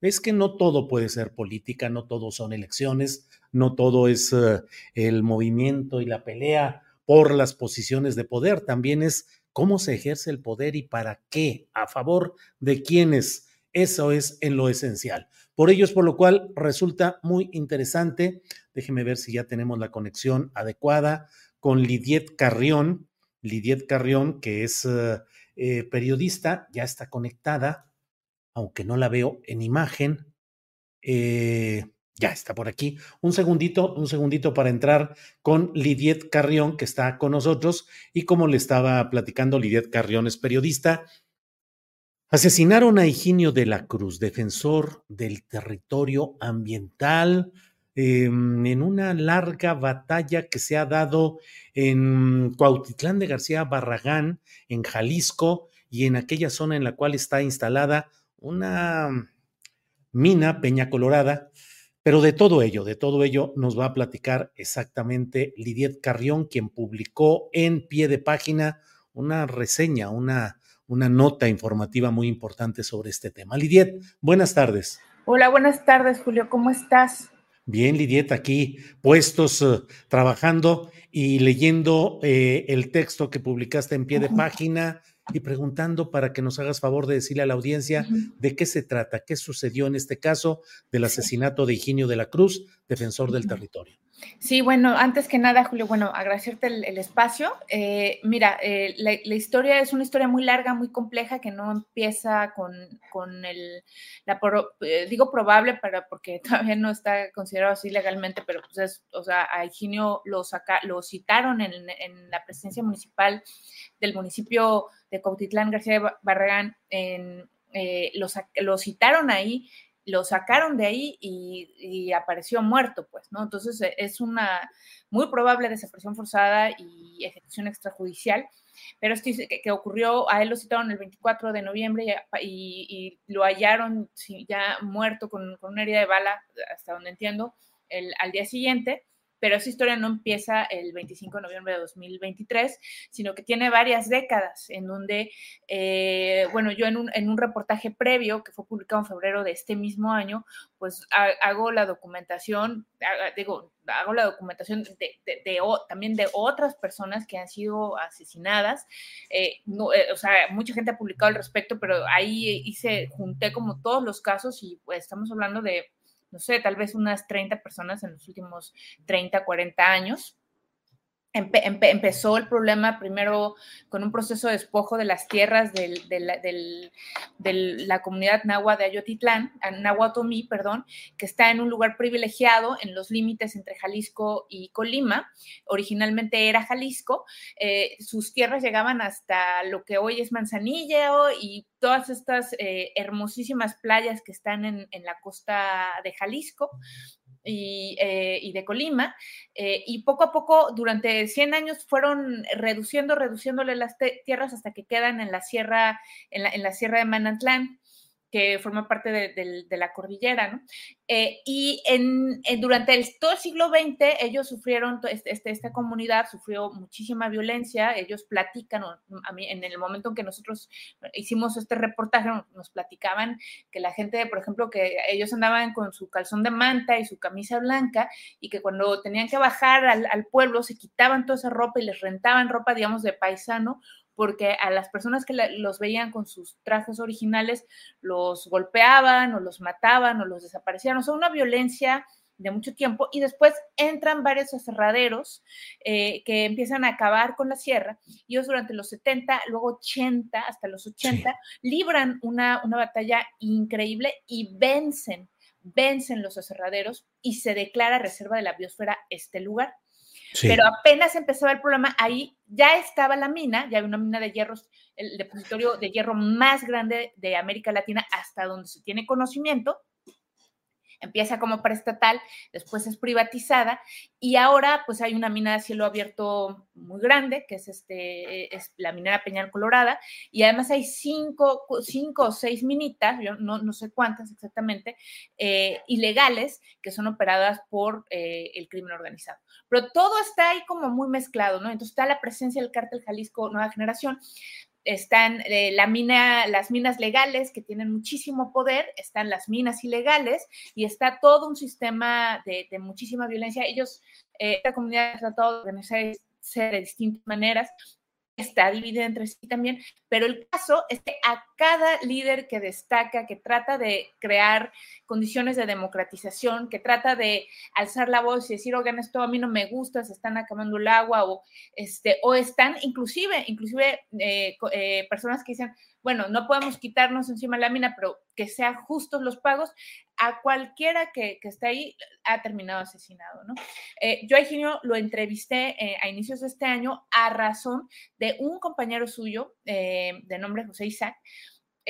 Es que no todo puede ser política, no todo son elecciones, no todo es uh, el movimiento y la pelea por las posiciones de poder, también es cómo se ejerce el poder y para qué, a favor de quiénes. Eso es en lo esencial. Por ello es por lo cual resulta muy interesante. Déjeme ver si ya tenemos la conexión adecuada con Lidiet Carrión. Lidiet Carrión, que es uh, eh, periodista, ya está conectada, aunque no la veo en imagen. Eh, ya está por aquí. Un segundito, un segundito para entrar con Lidiet Carrión, que está con nosotros. Y como le estaba platicando, Lidiet Carrión es periodista. Asesinaron a Higinio de la Cruz, defensor del territorio ambiental, eh, en una larga batalla que se ha dado en Cuautitlán de García Barragán, en Jalisco, y en aquella zona en la cual está instalada una mina, Peña Colorada, pero de todo ello, de todo ello nos va a platicar exactamente Lidiet Carrión, quien publicó en pie de página una reseña, una, una nota informativa muy importante sobre este tema. Lidiet, buenas tardes. Hola, buenas tardes, Julio, ¿cómo estás? Bien, Lidiet, aquí puestos uh, trabajando y leyendo eh, el texto que publicaste en pie de página y preguntando para que nos hagas favor de decirle a la audiencia uh -huh. de qué se trata, qué sucedió en este caso del asesinato de Higinio de la Cruz, defensor del territorio. Sí, bueno, antes que nada, Julio, bueno, agradecerte el, espacio. Eh, mira, eh, la, la, historia es una historia muy larga, muy compleja, que no empieza con, con el, la, eh, digo probable, para, porque todavía no está considerado así legalmente, pero pues es, o sea, a Higinio lo, saca, lo citaron en, en la presidencia municipal del municipio de Cautitlán García de Barragán, en, eh, lo, lo citaron ahí lo sacaron de ahí y, apareció muerto, pues, ¿no? Entonces e, es una muy probable desaparición forzada y ejecución extrajudicial, pero esto que, que ocurrió, a él lo citaron el 24 de noviembre y, lo hallaron ya muerto con, con, una herida de bala, hasta donde entiendo, el, al día siguiente pero esa historia no empieza el 25 de noviembre de 2023, sino que tiene varias décadas en donde, eh, bueno, yo en un, en un, reportaje previo que fue publicado en febrero de este mismo año, pues hago la documentación, digo, hago la documentación de, de, también de otras personas que han sido asesinadas. Eh, no, eh, o sea, mucha gente ha publicado al respecto, pero ahí hice, junté como todos los casos y pues estamos hablando de no sé, tal vez unas 30 personas en los últimos 30, 40 años empezó el problema primero con un proceso de despojo de las tierras de la comunidad náhuatl de Ayotitlán, Nahuatomí, perdón, que está en un lugar privilegiado en los límites entre Jalisco y Colima. Originalmente era Jalisco. Eh, sus tierras llegaban hasta lo que hoy es Manzanillo y todas estas eh, hermosísimas playas que están en, en la costa de Jalisco. Eh, y, de Colima, eh, y poco a poco, durante 100 años, fueron reduciendo, reduciéndole las tierras hasta que quedan en la sierra, en la, en la sierra de Manantlán que forma parte de, la cordillera, ¿no? Eh, y en, durante todo el siglo XX ellos sufrieron, este, este, esta comunidad sufrió muchísima violencia, ellos platican, a mí, en el momento en que nosotros hicimos este reportaje, nos platicaban que la gente, por ejemplo, que ellos andaban con su calzón de manta y su camisa blanca y que cuando tenían que bajar al, al pueblo se quitaban toda esa ropa y les rentaban ropa, digamos, de paisano porque a las personas que los veían con sus trajes originales los golpeaban o los mataban o los desaparecían, o sea, una violencia de mucho tiempo y después entran varios aserraderos eh, que empiezan a acabar con la sierra. Y ellos durante los 70, luego 80, hasta los 80, libran una, una batalla increíble y vencen, vencen los aserraderos y se declara reserva de la biosfera este lugar. Pero apenas empezaba el programa, ahí ya estaba la mina, ya había una mina de hierro, el depositorio de hierro más grande de América Latina hasta donde se tiene conocimiento, empieza como estatal, después es privatizada y ahora pues hay una mina de cielo abierto muy grande, que es, este, es la minera Peñal Colorada, y además hay cinco, cinco o seis minitas, yo no, no sé cuántas exactamente, eh, ilegales que son operadas por eh, el crimen organizado. Pero todo está ahí como muy mezclado, ¿no? Entonces está la presencia del cártel Jalisco Nueva Generación, están eh, la mina, las minas legales que tienen muchísimo poder, están las minas ilegales y está todo un sistema de, muchísima violencia. Ellos, eh, esta comunidad ha tratado de organizarse de distintas maneras, está dividida entre sí también, pero el caso es que a cada líder que destaca, que trata de crear condiciones de democratización, que trata de alzar la voz y decir, oigan, esto a mí no me gusta, se están acabando el agua, o, este, o están inclusive, inclusive eh, eh, personas que dicen, bueno, no podemos quitarnos encima la mina, pero que sean justos los pagos, a cualquiera que, que esté ahí ha terminado asesinado, ¿no? Eh, yo a Eugenio lo entrevisté eh, a inicios de este año a razón de un compañero suyo eh, de nombre José Isaac,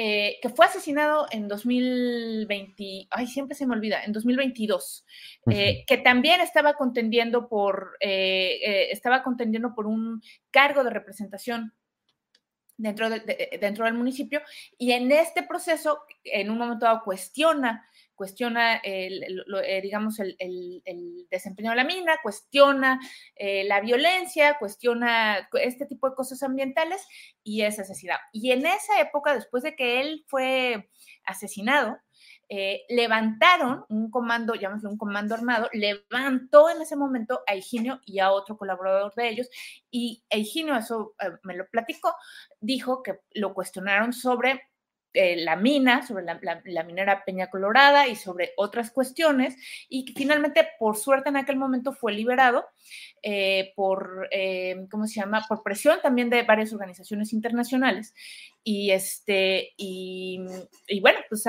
que fue asesinado en 2020, ay, siempre se me olvida, en 2022, que también estaba contendiendo por, estaba contendiendo por un cargo de representación dentro, de, dentro del municipio y en este proceso, en un momento dado, cuestiona cuestiona, el, eh, digamos, el, desempeño de la mina, cuestiona eh, la violencia, cuestiona este tipo de cosas ambientales y es asesinado. Y en esa época, después de que él fue asesinado, eh, levantaron un comando, llamémoslo un comando armado, levantó en ese momento a Higinio y a otro colaborador de ellos, y Higinio, eso me lo platicó, dijo que lo cuestionaron sobre eh, la mina, sobre la, minera Peña Colorada y sobre otras cuestiones, y finalmente, por suerte, en aquel momento fue liberado eh, por, eh, ¿cómo se llama?, por presión también de varias organizaciones internacionales. Y este, y, bueno, pues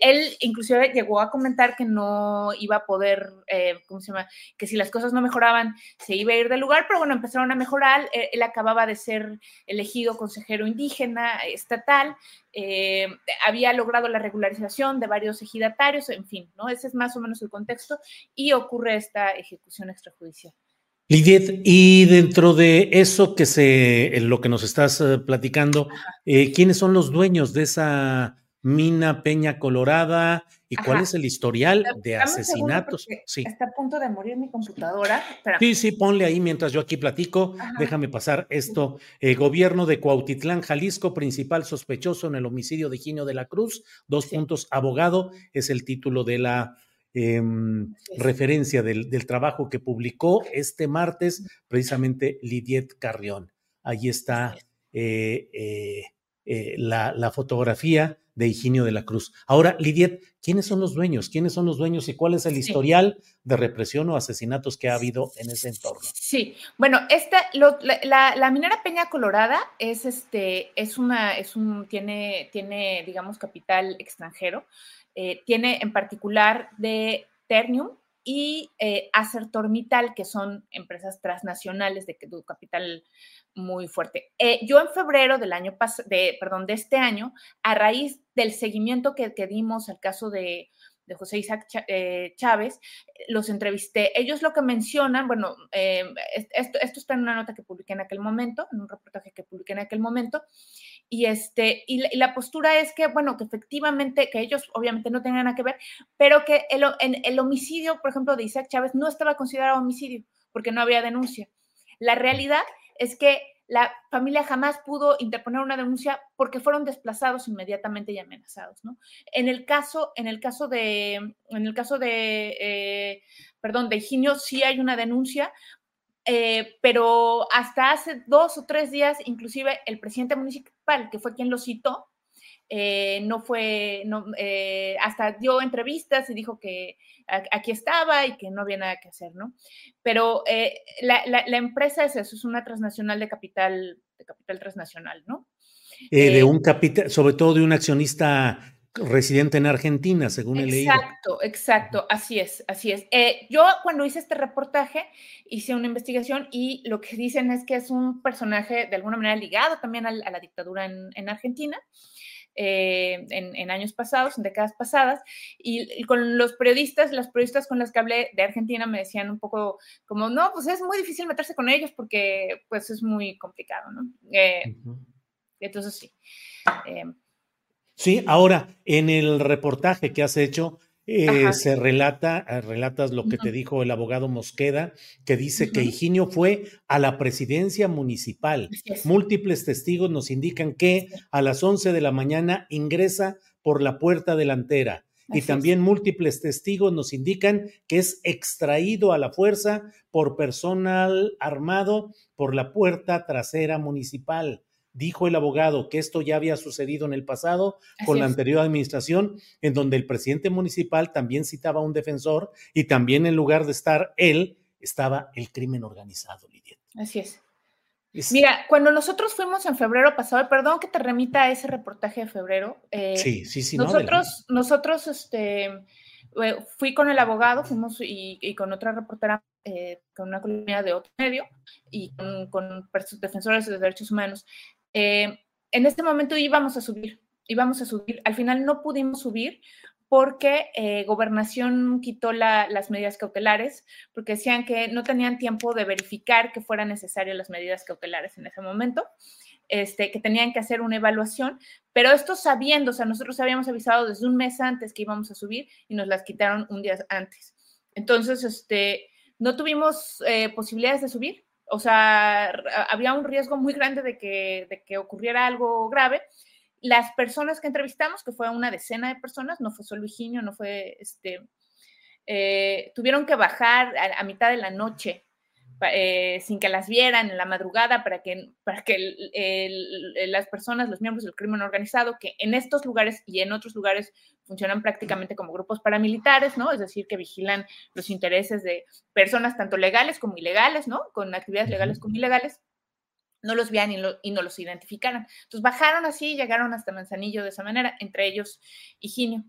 él inclusive llegó a comentar que no iba a poder, eh, ¿cómo se llama? Que si las cosas no mejoraban, se iba a ir del lugar, pero bueno, empezaron a mejorar. Él, acababa de ser elegido consejero indígena estatal, eh, había logrado la regularización de varios ejidatarios, en fin, ¿no? Ese es más o menos el contexto y ocurre esta ejecución extrajudicial. Lidiet, y dentro de eso que se, lo que nos estás eh, platicando, eh, ¿quiénes son los dueños de esa mina Peña Colorada y cuál es el historial de asesinatos? Sí. Está a punto de morir mi computadora. Sí, sí, ponle ahí mientras yo aquí platico. Déjame pasar esto. Eh, gobierno de Cuautitlán, Jalisco, principal sospechoso en el homicidio de Gino de la Cruz. Dos puntos, abogado, es el título de la Em, referencia del, trabajo que publicó este martes precisamente Lidiet Carrión. Ahí está eh, eh, eh, la, fotografía de Higinio de la Cruz. Ahora, Lidiet, ¿quiénes son los dueños? ¿Quiénes son los dueños y cuál es el historial de represión o asesinatos que ha habido en ese entorno? Sí, bueno, esta, la, minera Peña Colorada es este, es una, es un, tiene, tiene, digamos, capital extranjero. Eh, tiene en particular de Ternium y eh, Acertormital, que son empresas transnacionales de, capital muy fuerte. Eh, yo en febrero del año de, perdón, de este año, a raíz del seguimiento que, dimos al caso de, José Isaac eh, Chávez, los entrevisté. Ellos lo que mencionan, bueno, esto, está en una nota que publiqué en aquel momento, en un reportaje que publiqué en aquel momento, y, este, y, la, postura es que, bueno, que efectivamente, que ellos obviamente no tenían nada que ver, pero que el, el homicidio, por ejemplo, de Isaac Chávez no estaba considerado homicidio porque no había denuncia. La realidad es que la familia jamás pudo interponer una denuncia porque fueron desplazados inmediatamente y amenazados, ¿no? En el caso, en el caso de, en el caso de, eh, perdón, de Higinio sí hay una denuncia eh, pero hasta hace dos o tres días, inclusive el presidente municipal, que fue quien lo citó, eh, no fue, no, eh, hasta dio entrevistas y dijo que aquí estaba y que no había nada que hacer, ¿no? Pero la, la, empresa es eso, es una transnacional de capital, de capital transnacional, ¿no? de un capital, sobre todo de un accionista residente en Argentina, según he leído. Exacto, exacto, así es, así es. Eh, yo cuando hice este reportaje hice una investigación y lo que dicen es que es un personaje de alguna manera ligado también a, la dictadura en, Argentina. Eh, en, años pasados, en décadas pasadas, y, con los periodistas, las periodistas con las que hablé de Argentina me decían un poco como, no, pues es muy difícil meterse con ellos porque pues es muy complicado, ¿no? Eh, entonces sí. Sí, ahora, en el reportaje que has hecho, eh, se relata, eh, relatas lo que te dijo el abogado Mosqueda, que dice que Higinio fue a la presidencia municipal. Múltiples testigos nos indican que a las 11 de la mañana ingresa por la puerta delantera. y también múltiples testigos nos indican que es extraído a la fuerza por personal armado por la puerta trasera municipal. Dijo el abogado que esto ya había sucedido en el pasado con la anterior administración, en donde el presidente municipal también citaba a un defensor y también en lugar de estar él, estaba el crimen organizado, Lidia. Así es. Mira, cuando nosotros fuimos en febrero pasado, perdón que te remita a ese reportaje de febrero. Eh, sí, sí, sí. Nosotros, nosotros, este, fui con el abogado, fuimos y, con otra reportera, eh, con una colonia de otro medio y con, con defensores de derechos humanos. Eh, en este momento íbamos a subir, íbamos a subir. Al final no pudimos subir porque eh, gobernación quitó las medidas cautelares, porque decían que no tenían tiempo de verificar que fueran necesarias las medidas cautelares en ese momento, este, que tenían que hacer una evaluación, pero esto sabiendo, o sea, nosotros habíamos avisado desde un mes antes que íbamos a subir y nos las quitaron un día antes. Entonces, este, no tuvimos eh, posibilidades de subir, o sea, había un riesgo muy grande de que, que ocurriera algo grave. Las personas que entrevistamos, que fue una decena de personas, no fue solo Higinio, no fue, este, eh, tuvieron que bajar a, mitad de la noche eh, sin que las vieran en la madrugada para que, para que las personas, los miembros del crimen organizado, que en estos lugares y en otros lugares funcionan prácticamente como grupos paramilitares, ¿no? Es decir, que vigilan los intereses de personas tanto legales como ilegales, ¿no? Con actividades legales como ilegales. no los vean y, no los identificaran. Entonces bajaron así y llegaron hasta Manzanillo de esa manera, entre ellos Higinio.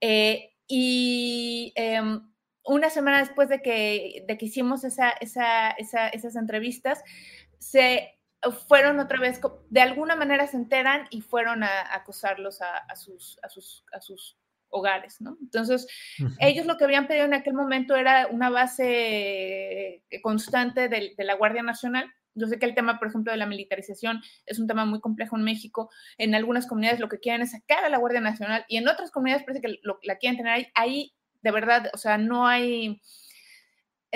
Eh, y em, una semana después de que, de que hicimos esa, esas entrevistas, se fueron otra vez, de alguna manera se enteran y fueron a, acosarlos a, sus, a, sus, a sus hogares, ¿no? Entonces, ellos lo que habían pedido en aquel momento era una base constante de, de, la Guardia Nacional. Yo sé que el tema, por ejemplo, de la militarización es un tema muy complejo en México. En algunas comunidades lo que quieren es sacar a la Guardia Nacional y en otras comunidades parece que lo, la quieren tener ahí. Ahí, de verdad, o sea, no hay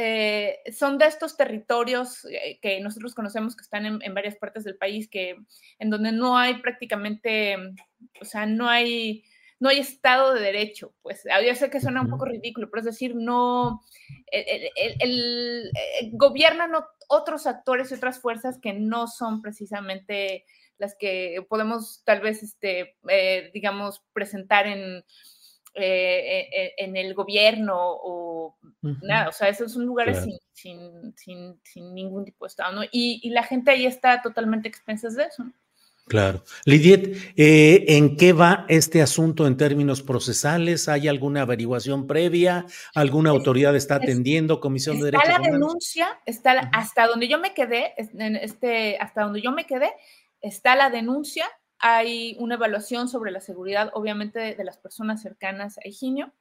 eh, son de estos territorios eh, que nosotros conocemos que están en, varias partes del país, que en donde no hay prácticamente, o sea, no hay, no hay Estado de Derecho. Pues yo sé que suena un poco ridículo, pero es decir, no, el, eh, gobiernan otros actores y otras fuerzas que no son precisamente las que podemos tal vez, este, digamos, presentar en eh, eh, en el gobierno o nada, o sea, esos son lugares sin, sin, ningún tipo de Estado, ¿no? Y, la gente ahí está totalmente expensas de eso, Claro. Lidiet, eh, ¿en qué va este asunto en términos procesales? ¿Hay alguna averiguación previa? ¿Alguna autoridad está atendiendo? ¿Comisión de Derechos Humanos? Está la denuncia, está hasta donde yo me quedé, este, hasta donde yo me quedé, está la denuncia hay una evaluación sobre la seguridad, obviamente, de, las personas cercanas a Higinio.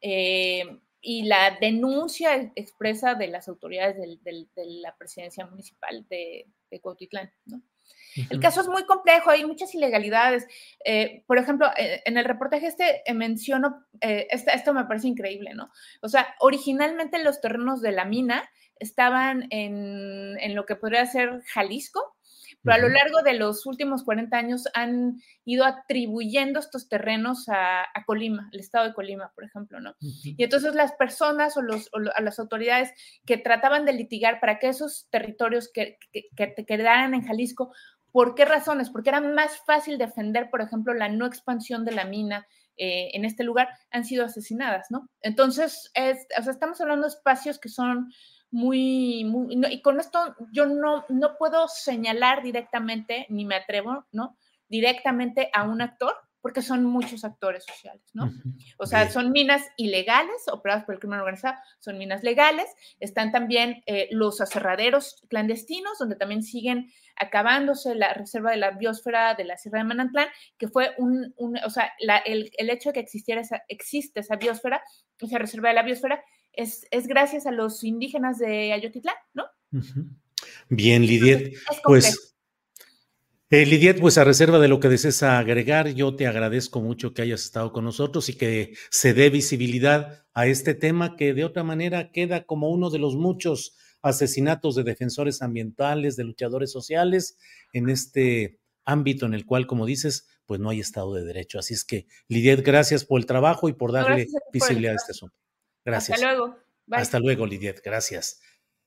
Eh, y la denuncia expresa de las autoridades de la presidencia municipal de, de Cuautitlán. El caso es muy complejo, hay muchas ilegalidades. Eh, por ejemplo, eh, en el reportaje este menciono, esto, me parece increíble, ¿no? O sea, originalmente los terrenos de la mina estaban en, en lo que podría ser Jalisco, pero a lo largo de los últimos 40 años han ido atribuyendo estos terrenos a, Colima, el estado de Colima, por ejemplo, ¿no? Y entonces las personas o, los, a las autoridades que trataban de litigar para que esos territorios que, que, quedaran en Jalisco, ¿por qué razones? Porque era más fácil defender, por ejemplo, la no expansión de la mina eh, en este lugar, han sido asesinadas, ¿no? Entonces, es, o sea, estamos hablando de espacios que son muy, muy y con esto yo no, no puedo señalar directamente, ni me atrevo, ¿no? Directamente a un actor, porque son muchos actores sociales, ¿no? O sea, son minas ilegales operadas por el crimen organizado, son minas legales, están también eh, los aserraderos clandestinos, donde también siguen acabándose la reserva de la biosfera de la Sierra de Manantlán, que fue un, o sea, el, el, hecho de que existiera esa, existe esa biosfera, esa reserva de la biosfera, es, gracias a los indígenas de Ayotitlán, ¿no? Bien, Lidiet. Pues, eh, Lidiet, pues a reserva de lo que desees agregar, yo te agradezco mucho que hayas estado con nosotros y que se dé visibilidad a este tema que de otra manera queda como uno de los muchos asesinatos de defensores ambientales, de luchadores sociales en este ámbito en el cual, como dices, pues no hay Estado de Derecho. Así es que, Lidiet, gracias por el trabajo y por darle visibilidad a este asunto. Gracias. Hasta luego. Hasta luego, Lidiet. Gracias.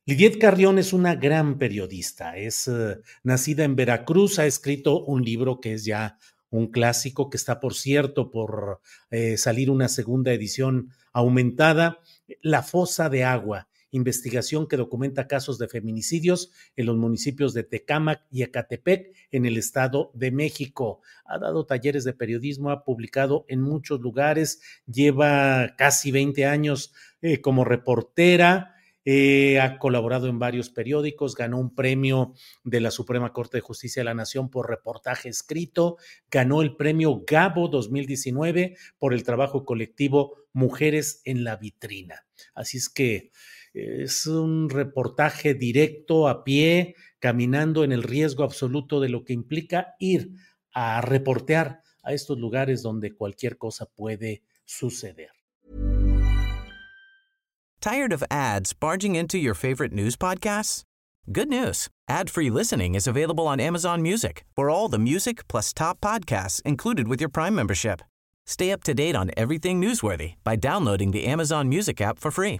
Lidiet Carrión es una gran periodista. Es eh, nacida en Veracruz, ha escrito un libro que es ya un clásico, que está, por cierto, por eh, salir una segunda edición aumentada, La fosa de agua, investigación que documenta casos de feminicidios en los municipios de Tecámac y Ecatepec en el Estado de México. Ha dado talleres de periodismo, ha publicado en muchos lugares, lleva casi 20 años eh, como reportera. Eh, ha colaborado en varios periódicos, ganó un premio de la Suprema Corte de Justicia de la Nación por reportaje escrito, ganó el premio Gabo 2019 por el trabajo colectivo Mujeres en la Vitrina. Así es que es un reportaje directo a pie, caminando en el riesgo absoluto de lo que implica ir a reportear a estos lugares donde cualquier cosa puede suceder. Tired of ads barging into your favorite news podcasts? Good news. Ad-free listening is available on Amazon Music. For all the music plus top podcasts included with your Prime membership. Stay up to date on everything newsworthy by downloading the Amazon Music app for free